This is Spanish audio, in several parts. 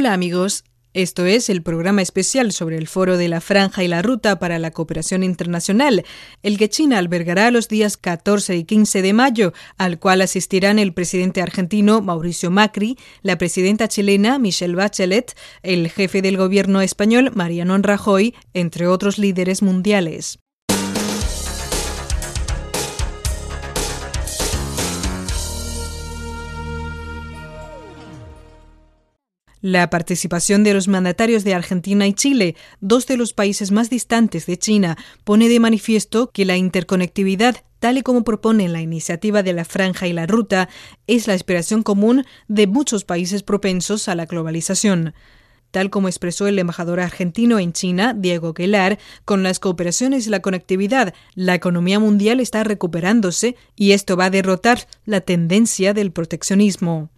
Hola amigos, esto es el programa especial sobre el Foro de la Franja y la Ruta para la Cooperación Internacional, el que China albergará los días 14 y 15 de mayo, al cual asistirán el presidente argentino Mauricio Macri, la presidenta chilena Michelle Bachelet, el jefe del gobierno español Mariano Rajoy, entre otros líderes mundiales. La participación de los mandatarios de Argentina y Chile, dos de los países más distantes de China, pone de manifiesto que la interconectividad, tal y como propone la iniciativa de la Franja y la Ruta, es la aspiración común de muchos países propensos a la globalización. Tal como expresó el embajador argentino en China, Diego Quelar, con las cooperaciones y la conectividad, la economía mundial está recuperándose y esto va a derrotar la tendencia del proteccionismo.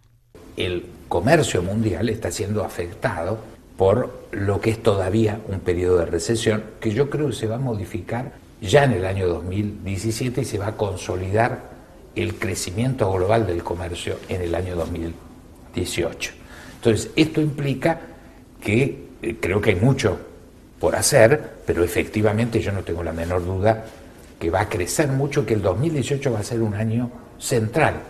El comercio mundial está siendo afectado por lo que es todavía un periodo de recesión que yo creo que se va a modificar ya en el año 2017 y se va a consolidar el crecimiento global del comercio en el año 2018. Entonces, esto implica que eh, creo que hay mucho por hacer, pero efectivamente yo no tengo la menor duda que va a crecer mucho, que el 2018 va a ser un año central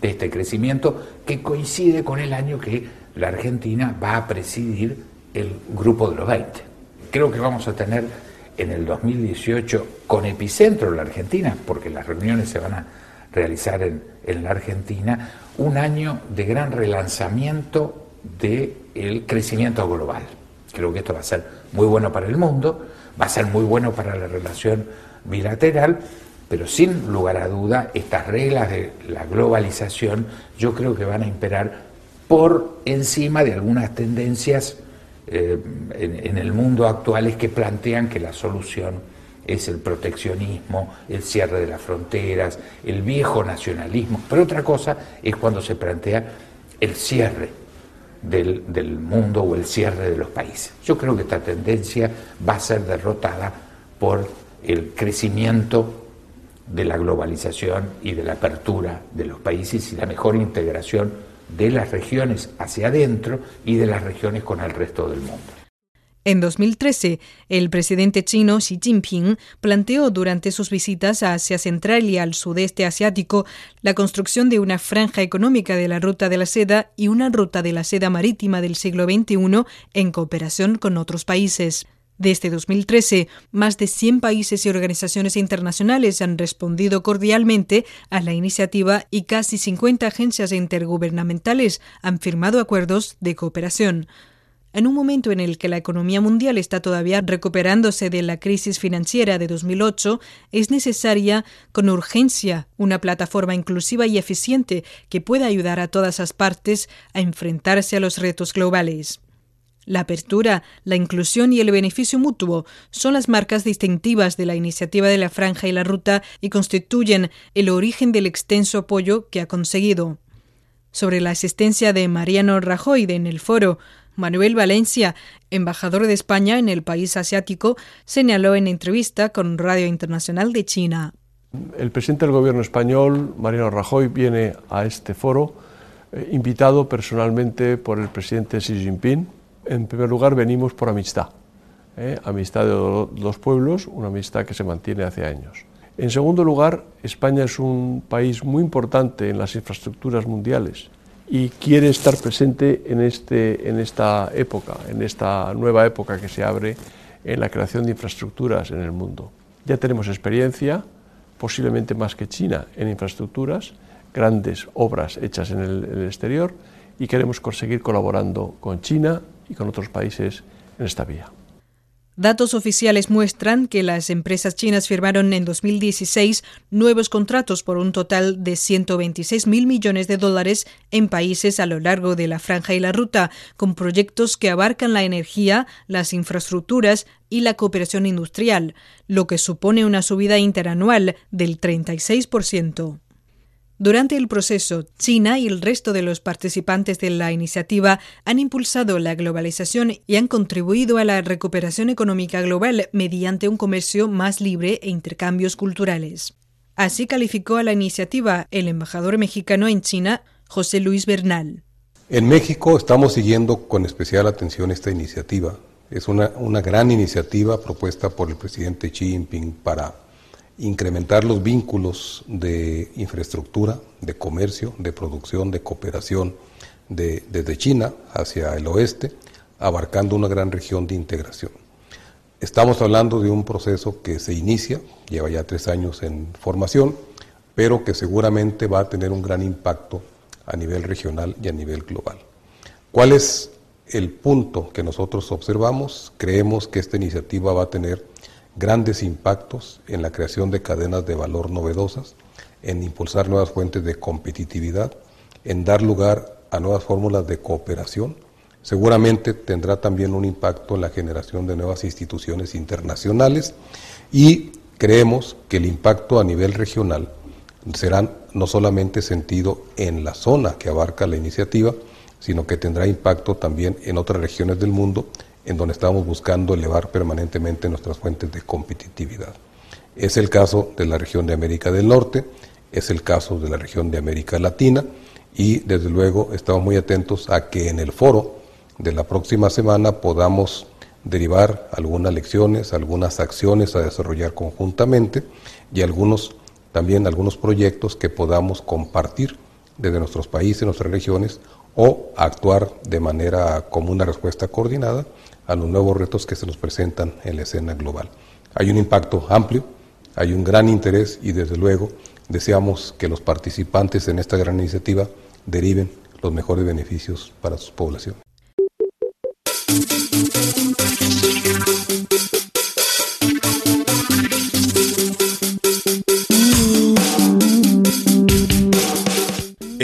de este crecimiento que coincide con el año que la Argentina va a presidir el grupo de los 20. Creo que vamos a tener en el 2018 con epicentro en la Argentina, porque las reuniones se van a realizar en, la Argentina, un año de gran relanzamiento del crecimiento global. Creo que esto va a ser muy bueno para el mundo, va a ser muy bueno para la relación bilateral pero sin lugar a duda, estas reglas de la globalización yo creo que van a imperar por encima de algunas tendencias eh, en, el mundo actuales que plantean que la solución es el proteccionismo, el cierre de las fronteras, el viejo nacionalismo. Pero otra cosa es cuando se plantea el cierre del, del, mundo o el cierre de los países. Yo creo que esta tendencia va a ser derrotada por el crecimiento de la globalización y de la apertura de los países y la mejor integración de las regiones hacia adentro y de las regiones con el resto del mundo. En 2013, el presidente chino Xi Jinping planteó durante sus visitas a Asia Central y al sudeste asiático la construcción de una franja económica de la ruta de la seda y una ruta de la seda marítima del siglo XXI en cooperación con otros países. Desde 2013, más de 100 países y organizaciones internacionales han respondido cordialmente a la iniciativa y casi 50 agencias intergubernamentales han firmado acuerdos de cooperación. En un momento en el que la economía mundial está todavía recuperándose de la crisis financiera de 2008, es necesaria con urgencia una plataforma inclusiva y eficiente que pueda ayudar a todas las partes a enfrentarse a los retos globales. La apertura, la inclusión y el beneficio mutuo son las marcas distintivas de la iniciativa de la Franja y la Ruta y constituyen el origen del extenso apoyo que ha conseguido. Sobre la asistencia de Mariano Rajoy en el foro, Manuel Valencia, embajador de España en el país asiático, señaló en entrevista con Radio Internacional de China. El presidente del gobierno español, Mariano Rajoy, viene a este foro eh, invitado personalmente por el presidente Xi Jinping en primer lugar, venimos por amistad, ¿eh? amistad de dos pueblos, una amistad que se mantiene hace años. En segundo lugar, España es un país muy importante en las infraestructuras mundiales y quiere estar presente en, este, en esta época, en esta nueva época que se abre en la creación de infraestructuras en el mundo. Ya tenemos experiencia, posiblemente más que China, en infraestructuras, grandes obras hechas en el, en el exterior y queremos conseguir colaborando con China y con otros países en esta vía. Datos oficiales muestran que las empresas chinas firmaron en 2016 nuevos contratos por un total de 126 mil millones de dólares en países a lo largo de la franja y la ruta, con proyectos que abarcan la energía, las infraestructuras y la cooperación industrial, lo que supone una subida interanual del 36%. Durante el proceso, China y el resto de los participantes de la iniciativa han impulsado la globalización y han contribuido a la recuperación económica global mediante un comercio más libre e intercambios culturales. Así calificó a la iniciativa el embajador mexicano en China, José Luis Bernal. En México estamos siguiendo con especial atención esta iniciativa. Es una, una gran iniciativa propuesta por el presidente Xi Jinping para incrementar los vínculos de infraestructura, de comercio, de producción, de cooperación de, desde China hacia el oeste, abarcando una gran región de integración. Estamos hablando de un proceso que se inicia, lleva ya tres años en formación, pero que seguramente va a tener un gran impacto a nivel regional y a nivel global. ¿Cuál es el punto que nosotros observamos? Creemos que esta iniciativa va a tener grandes impactos en la creación de cadenas de valor novedosas, en impulsar nuevas fuentes de competitividad, en dar lugar a nuevas fórmulas de cooperación. Seguramente tendrá también un impacto en la generación de nuevas instituciones internacionales y creemos que el impacto a nivel regional será no solamente sentido en la zona que abarca la iniciativa, sino que tendrá impacto también en otras regiones del mundo en donde estamos buscando elevar permanentemente nuestras fuentes de competitividad. Es el caso de la región de América del Norte, es el caso de la región de América Latina y desde luego estamos muy atentos a que en el foro de la próxima semana podamos derivar algunas lecciones, algunas acciones a desarrollar conjuntamente y algunos también algunos proyectos que podamos compartir desde nuestros países, nuestras regiones o actuar de manera como una respuesta coordinada a los nuevos retos que se nos presentan en la escena global. Hay un impacto amplio, hay un gran interés y desde luego deseamos que los participantes en esta gran iniciativa deriven los mejores beneficios para su población.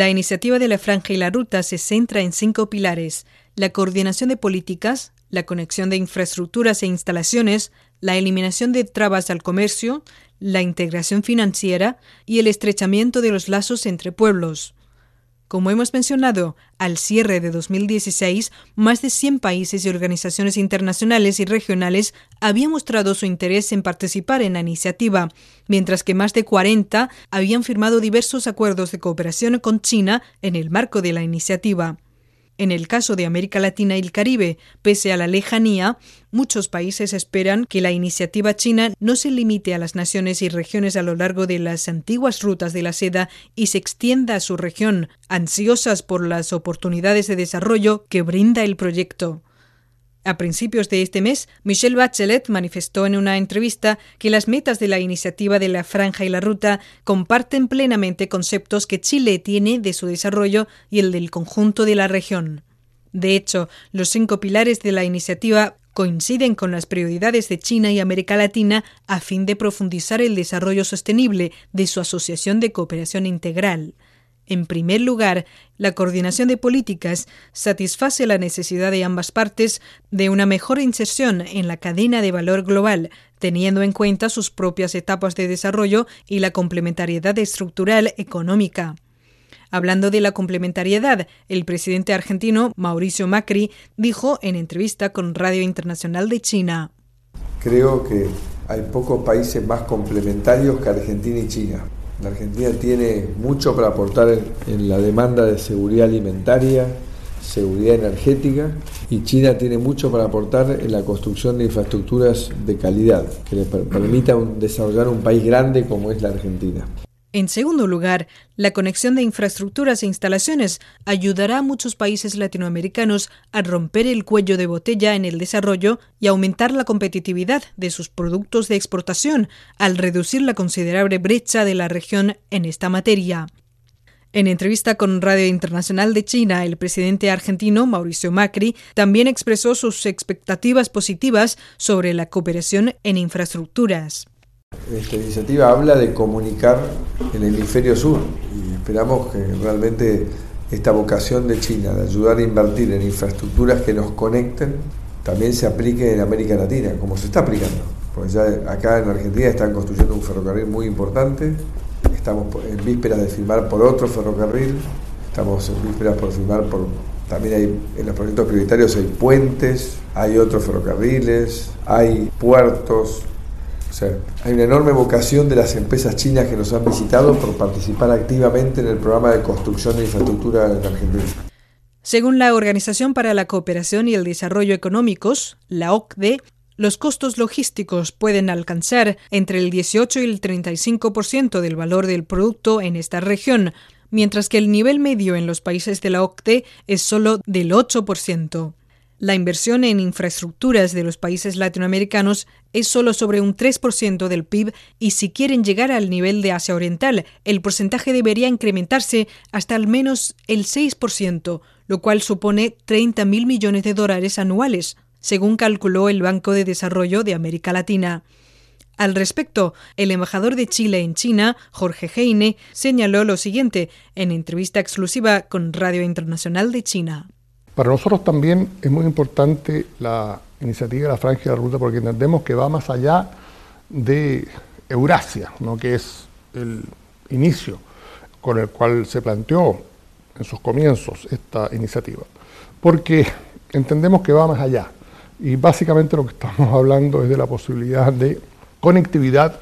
La iniciativa de la Franja y la Ruta se centra en cinco pilares, la coordinación de políticas, la conexión de infraestructuras e instalaciones, la eliminación de trabas al comercio, la integración financiera y el estrechamiento de los lazos entre pueblos. Como hemos mencionado, al cierre de 2016, más de 100 países y organizaciones internacionales y regionales habían mostrado su interés en participar en la iniciativa, mientras que más de 40 habían firmado diversos acuerdos de cooperación con China en el marco de la iniciativa. En el caso de América Latina y el Caribe, pese a la lejanía, muchos países esperan que la iniciativa china no se limite a las naciones y regiones a lo largo de las antiguas rutas de la seda y se extienda a su región, ansiosas por las oportunidades de desarrollo que brinda el proyecto. A principios de este mes, Michelle Bachelet manifestó en una entrevista que las metas de la iniciativa de la Franja y la Ruta comparten plenamente conceptos que Chile tiene de su desarrollo y el del conjunto de la región. De hecho, los cinco pilares de la iniciativa coinciden con las prioridades de China y América Latina a fin de profundizar el desarrollo sostenible de su Asociación de Cooperación Integral. En primer lugar, la coordinación de políticas satisface la necesidad de ambas partes de una mejor inserción en la cadena de valor global, teniendo en cuenta sus propias etapas de desarrollo y la complementariedad estructural económica. Hablando de la complementariedad, el presidente argentino Mauricio Macri dijo en entrevista con Radio Internacional de China. Creo que hay pocos países más complementarios que Argentina y China. La Argentina tiene mucho para aportar en, la demanda de seguridad alimentaria, seguridad energética y China tiene mucho para aportar en la construcción de infraestructuras de calidad que le permitan desarrollar un país grande como es la Argentina. En segundo lugar, la conexión de infraestructuras e instalaciones ayudará a muchos países latinoamericanos a romper el cuello de botella en el desarrollo y aumentar la competitividad de sus productos de exportación al reducir la considerable brecha de la región en esta materia. En entrevista con Radio Internacional de China, el presidente argentino Mauricio Macri también expresó sus expectativas positivas sobre la cooperación en infraestructuras. Esta iniciativa habla de comunicar el hemisferio sur y esperamos que realmente esta vocación de China de ayudar a invertir en infraestructuras que nos conecten también se aplique en América Latina, como se está aplicando. Pues ya acá en Argentina están construyendo un ferrocarril muy importante, estamos en vísperas de firmar por otro ferrocarril, estamos en vísperas por firmar por... También hay en los proyectos prioritarios hay puentes, hay otros ferrocarriles, hay puertos, hay una enorme vocación de las empresas chinas que nos han visitado por participar activamente en el programa de construcción de infraestructura en Argentina. Según la Organización para la Cooperación y el Desarrollo Económicos, la OCDE, los costos logísticos pueden alcanzar entre el 18 y el 35% del valor del producto en esta región, mientras que el nivel medio en los países de la OCDE es solo del 8%. La inversión en infraestructuras de los países latinoamericanos es solo sobre un 3% del PIB y si quieren llegar al nivel de Asia Oriental, el porcentaje debería incrementarse hasta al menos el 6%, lo cual supone 30 mil millones de dólares anuales, según calculó el Banco de Desarrollo de América Latina. Al respecto, el embajador de Chile en China, Jorge Heine, señaló lo siguiente en entrevista exclusiva con Radio Internacional de China. Para nosotros también es muy importante la iniciativa de la Franja de la Ruta porque entendemos que va más allá de Eurasia, ¿no? que es el inicio con el cual se planteó en sus comienzos esta iniciativa, porque entendemos que va más allá y básicamente lo que estamos hablando es de la posibilidad de conectividad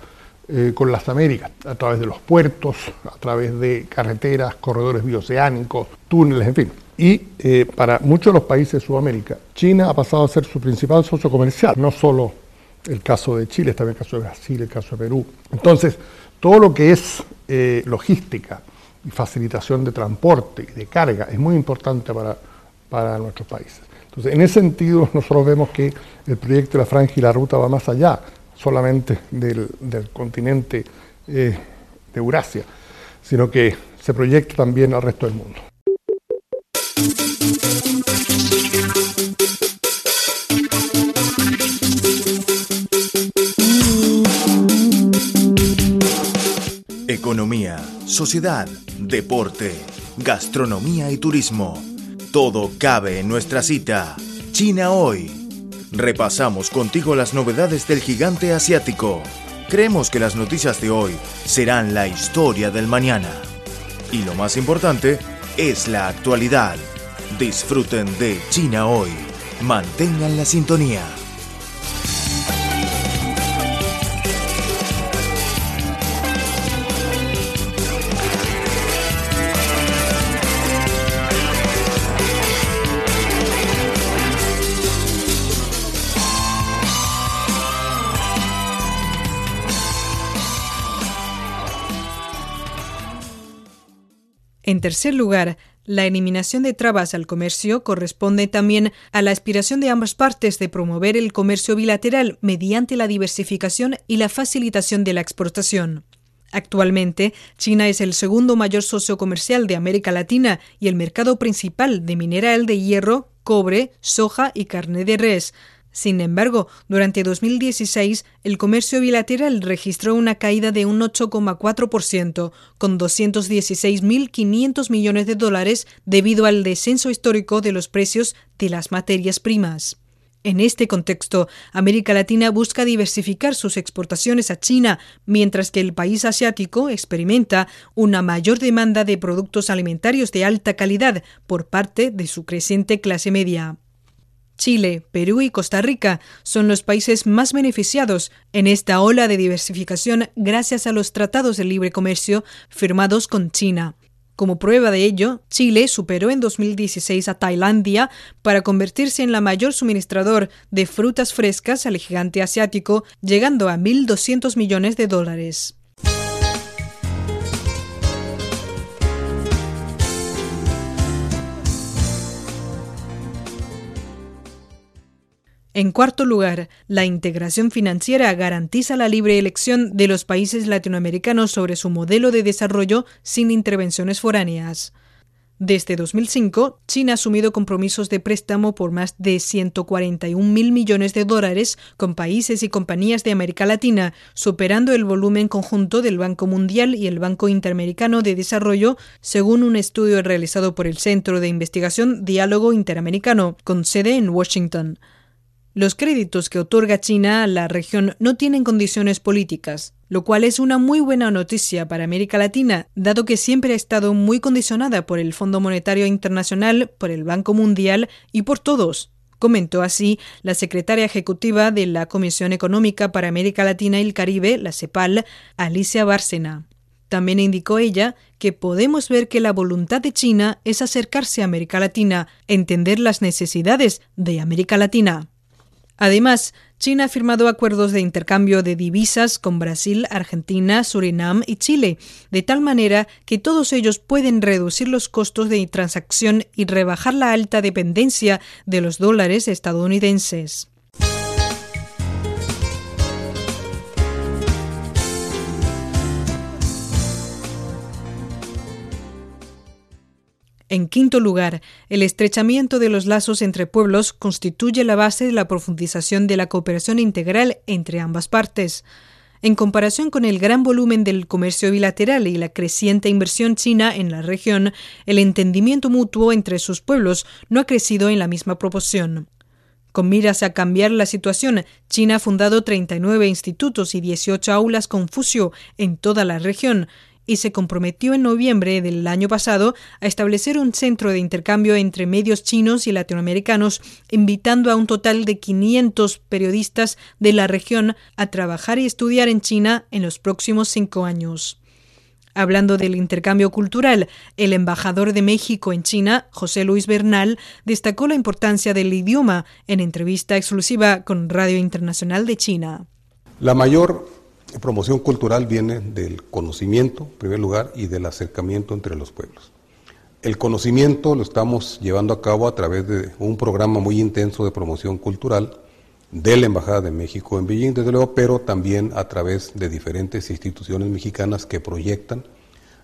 eh, con las Américas, a través de los puertos, a través de carreteras, corredores bioceánicos, túneles, en fin. Y eh, para muchos de los países de Sudamérica, China ha pasado a ser su principal socio comercial, no solo el caso de Chile, también el caso de Brasil, el caso de Perú. Entonces, todo lo que es eh, logística y facilitación de transporte y de carga es muy importante para, para nuestros países. Entonces, en ese sentido, nosotros vemos que el proyecto de la franja y la ruta va más allá solamente del, continente eh, de Eurasia, sino que se proyecta también al resto del mundo. Economía, sociedad, deporte, gastronomía y turismo. Todo cabe en nuestra cita. China hoy. Repasamos contigo las novedades del gigante asiático. Creemos que las noticias de hoy serán la historia del mañana. Y lo más importante es la actualidad. Disfruten de China hoy. Mantengan la sintonía. En tercer lugar, la eliminación de trabas al comercio corresponde también a la aspiración de ambas partes de promover el comercio bilateral mediante la diversificación y la facilitación de la exportación. Actualmente, China es el segundo mayor socio comercial de América Latina y el mercado principal de mineral de hierro, cobre, soja y carne de res, sin embargo, durante 2016 el comercio bilateral registró una caída de un 8,4%, con 216.500 millones de dólares debido al descenso histórico de los precios de las materias primas. En este contexto, América Latina busca diversificar sus exportaciones a China, mientras que el país asiático experimenta una mayor demanda de productos alimentarios de alta calidad por parte de su creciente clase media. Chile, Perú y Costa Rica son los países más beneficiados en esta ola de diversificación gracias a los tratados de libre comercio firmados con China. Como prueba de ello, Chile superó en 2016 a Tailandia para convertirse en la mayor suministrador de frutas frescas al gigante asiático, llegando a 1.200 millones de dólares. En cuarto lugar, la integración financiera garantiza la libre elección de los países latinoamericanos sobre su modelo de desarrollo sin intervenciones foráneas. Desde 2005, China ha asumido compromisos de préstamo por más de 141 mil millones de dólares con países y compañías de América Latina, superando el volumen conjunto del Banco Mundial y el Banco Interamericano de Desarrollo, según un estudio realizado por el Centro de Investigación Diálogo Interamericano, con sede en Washington. Los créditos que otorga China a la región no tienen condiciones políticas, lo cual es una muy buena noticia para América Latina, dado que siempre ha estado muy condicionada por el Fondo Monetario Internacional, por el Banco Mundial y por todos. Comentó así la secretaria ejecutiva de la Comisión Económica para América Latina y el Caribe, la CEPAL, Alicia Bárcena. También indicó ella que podemos ver que la voluntad de China es acercarse a América Latina, entender las necesidades de América Latina. Además, China ha firmado acuerdos de intercambio de divisas con Brasil, Argentina, Surinam y Chile, de tal manera que todos ellos pueden reducir los costos de transacción y rebajar la alta dependencia de los dólares estadounidenses. En quinto lugar, el estrechamiento de los lazos entre pueblos constituye la base de la profundización de la cooperación integral entre ambas partes. En comparación con el gran volumen del comercio bilateral y la creciente inversión china en la región, el entendimiento mutuo entre sus pueblos no ha crecido en la misma proporción. Con miras a cambiar la situación, China ha fundado 39 institutos y 18 aulas Confucio en toda la región, y se comprometió en noviembre del año pasado a establecer un centro de intercambio entre medios chinos y latinoamericanos, invitando a un total de 500 periodistas de la región a trabajar y estudiar en China en los próximos cinco años. Hablando del intercambio cultural, el embajador de México en China, José Luis Bernal, destacó la importancia del idioma en entrevista exclusiva con Radio Internacional de China. La mayor promoción cultural viene del conocimiento, en primer lugar, y del acercamiento entre los pueblos. El conocimiento lo estamos llevando a cabo a través de un programa muy intenso de promoción cultural de la Embajada de México en Beijing, desde luego, pero también a través de diferentes instituciones mexicanas que proyectan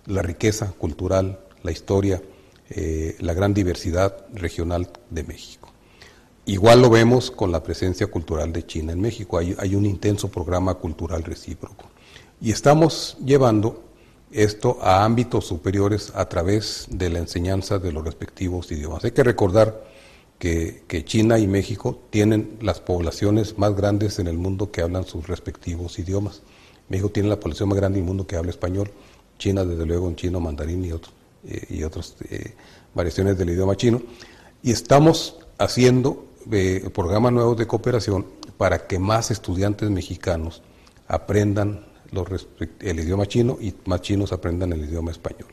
la riqueza cultural, la historia, eh, la gran diversidad regional de México. Igual lo vemos con la presencia cultural de China en México. Hay, un intenso programa cultural recíproco. Y estamos llevando esto a ámbitos superiores a través de la enseñanza de los respectivos idiomas. Hay que recordar que, China y México tienen las poblaciones más grandes en el mundo que hablan sus respectivos idiomas. México tiene la población más grande del mundo que habla español. China, desde luego, en chino, mandarín y, otros, eh, y otras eh, variaciones del idioma chino. Y estamos haciendo de programas nuevos de cooperación para que más estudiantes mexicanos aprendan el idioma chino y más chinos aprendan el idioma español.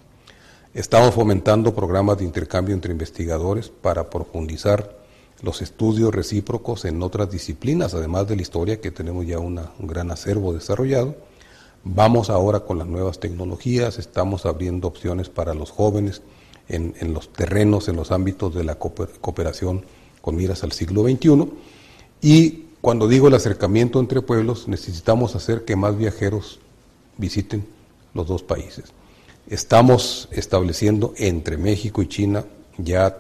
Estamos fomentando programas de intercambio entre investigadores para profundizar los estudios recíprocos en otras disciplinas, además de la historia, que tenemos ya un gran acervo desarrollado. Vamos ahora con las nuevas tecnologías, estamos abriendo opciones para los jóvenes en, en los terrenos, en los ámbitos de la cooperación con miras al siglo XXI. Y cuando digo el acercamiento entre pueblos, necesitamos hacer que más viajeros visiten los dos países. Estamos estableciendo entre México y China ya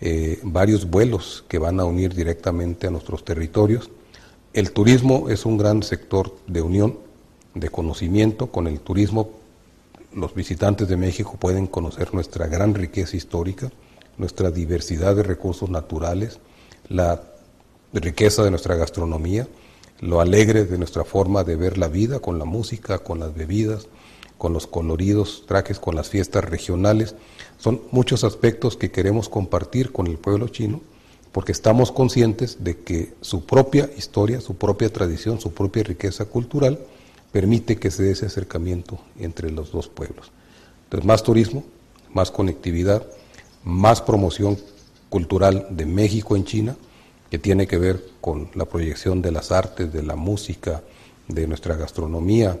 eh, varios vuelos que van a unir directamente a nuestros territorios. El turismo es un gran sector de unión, de conocimiento. Con el turismo los visitantes de México pueden conocer nuestra gran riqueza histórica, nuestra diversidad de recursos naturales, la riqueza de nuestra gastronomía, lo alegre de nuestra forma de ver la vida con la música, con las bebidas, con los coloridos trajes, con las fiestas regionales. Son muchos aspectos que queremos compartir con el pueblo chino porque estamos conscientes de que su propia historia, su propia tradición, su propia riqueza cultural permite que se dé ese acercamiento entre los dos pueblos. Entonces, más turismo, más conectividad, más promoción cultural de México en China, que tiene que ver con la proyección de las artes, de la música, de nuestra gastronomía,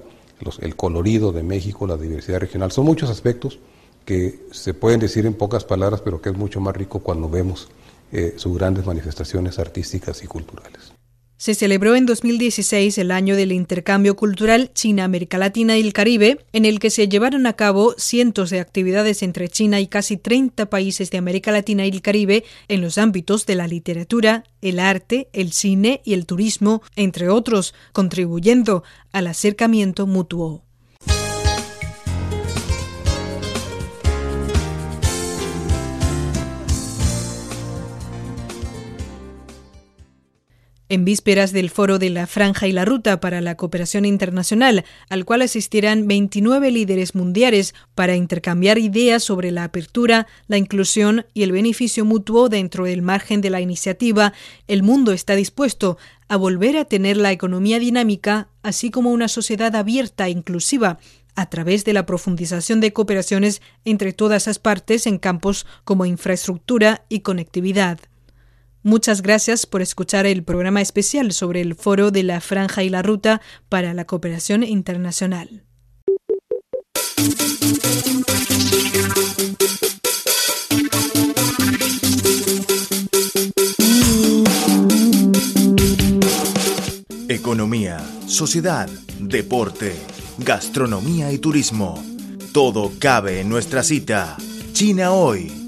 el colorido de México, la diversidad regional. Son muchos aspectos que se pueden decir en pocas palabras, pero que es mucho más rico cuando vemos eh, sus grandes manifestaciones artísticas y culturales. Se celebró en 2016 el año del intercambio cultural China-América Latina y el Caribe, en el que se llevaron a cabo cientos de actividades entre China y casi 30 países de América Latina y el Caribe en los ámbitos de la literatura, el arte, el cine y el turismo, entre otros, contribuyendo al acercamiento mutuo. En vísperas del foro de la Franja y la Ruta para la Cooperación Internacional, al cual asistirán 29 líderes mundiales para intercambiar ideas sobre la apertura, la inclusión y el beneficio mutuo dentro del margen de la iniciativa, el mundo está dispuesto a volver a tener la economía dinámica, así como una sociedad abierta e inclusiva, a través de la profundización de cooperaciones entre todas las partes en campos como infraestructura y conectividad. Muchas gracias por escuchar el programa especial sobre el Foro de la Franja y la Ruta para la Cooperación Internacional. Economía, sociedad, deporte, gastronomía y turismo. Todo cabe en nuestra cita. China hoy.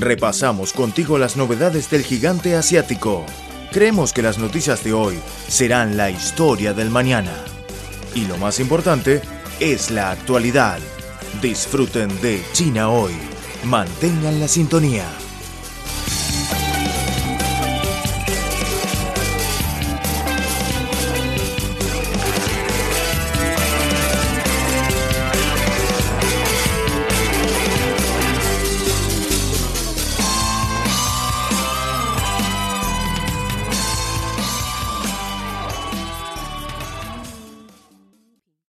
Repasamos contigo las novedades del gigante asiático. Creemos que las noticias de hoy serán la historia del mañana. Y lo más importante es la actualidad. Disfruten de China hoy. Mantengan la sintonía.